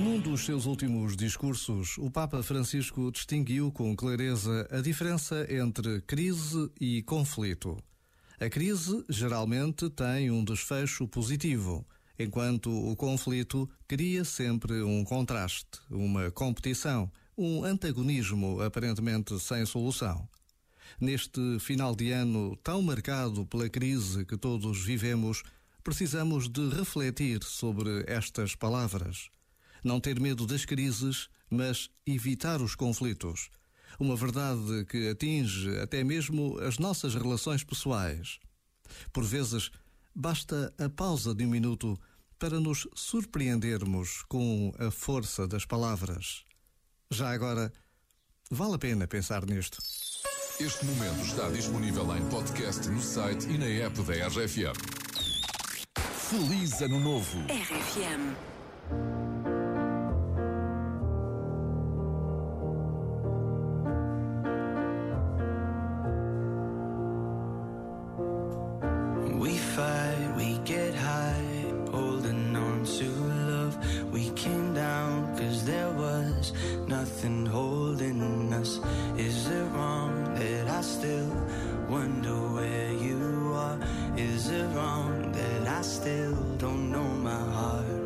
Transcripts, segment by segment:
Num dos seus últimos discursos, o Papa Francisco distinguiu com clareza a diferença entre crise e conflito. A crise geralmente tem um desfecho positivo, enquanto o conflito cria sempre um contraste, uma competição, um antagonismo aparentemente sem solução. Neste final de ano tão marcado pela crise que todos vivemos, precisamos de refletir sobre estas palavras não ter medo das crises, mas evitar os conflitos. Uma verdade que atinge até mesmo as nossas relações pessoais. Por vezes, basta a pausa de um minuto para nos surpreendermos com a força das palavras. Já agora, vale a pena pensar nisto. Este momento está disponível em podcast no site e na app da RFM. Feliz Ano Novo! RFM. Wonder where you are? Is it wrong that I still don't know my heart?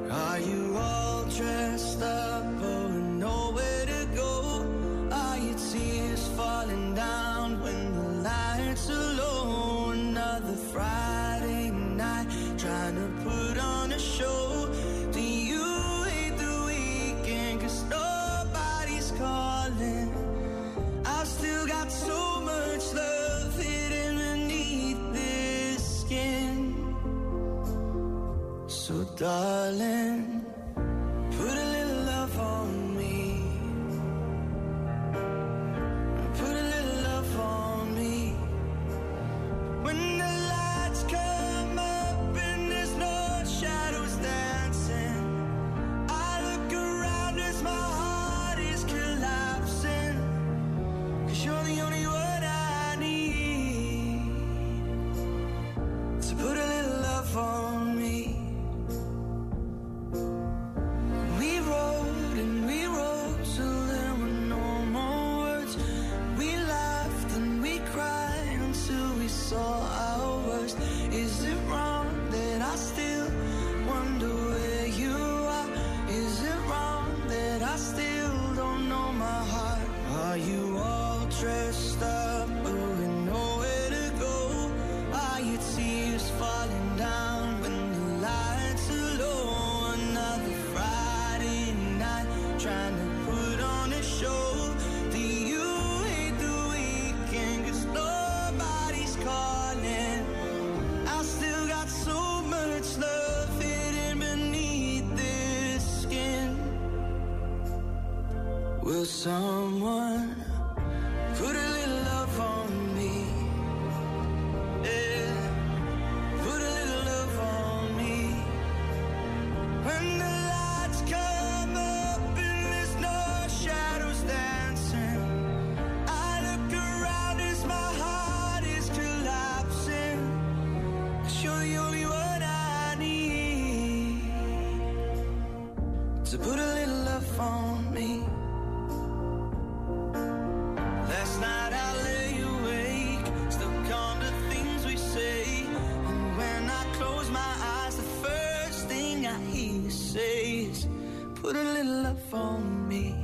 Darling, put a little love on me. Saw Will someone put a Put a little love on me.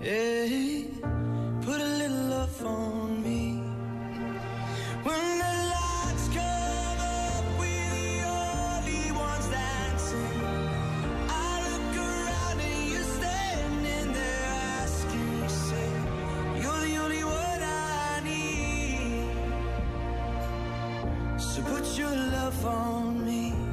Yeah, put a little love on me. When the lights come up, we're the only ones dancing. I look around and you're standing there asking yourself, You're the only one I need. So put your love on me.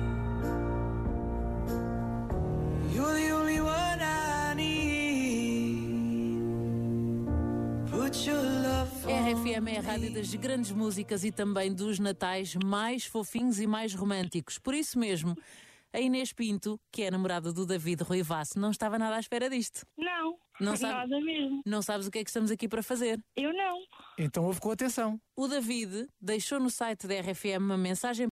RFM é a rádio das grandes músicas e também dos natais mais fofinhos e mais românticos. Por isso mesmo, a Inês Pinto, que é a namorada do David Ruivasso, não estava nada à espera disto. Não, Não sabe- nada mesmo. Não sabes o que é que estamos aqui para fazer. Eu não. Então ouve com atenção. O David deixou no site da RFM uma mensagem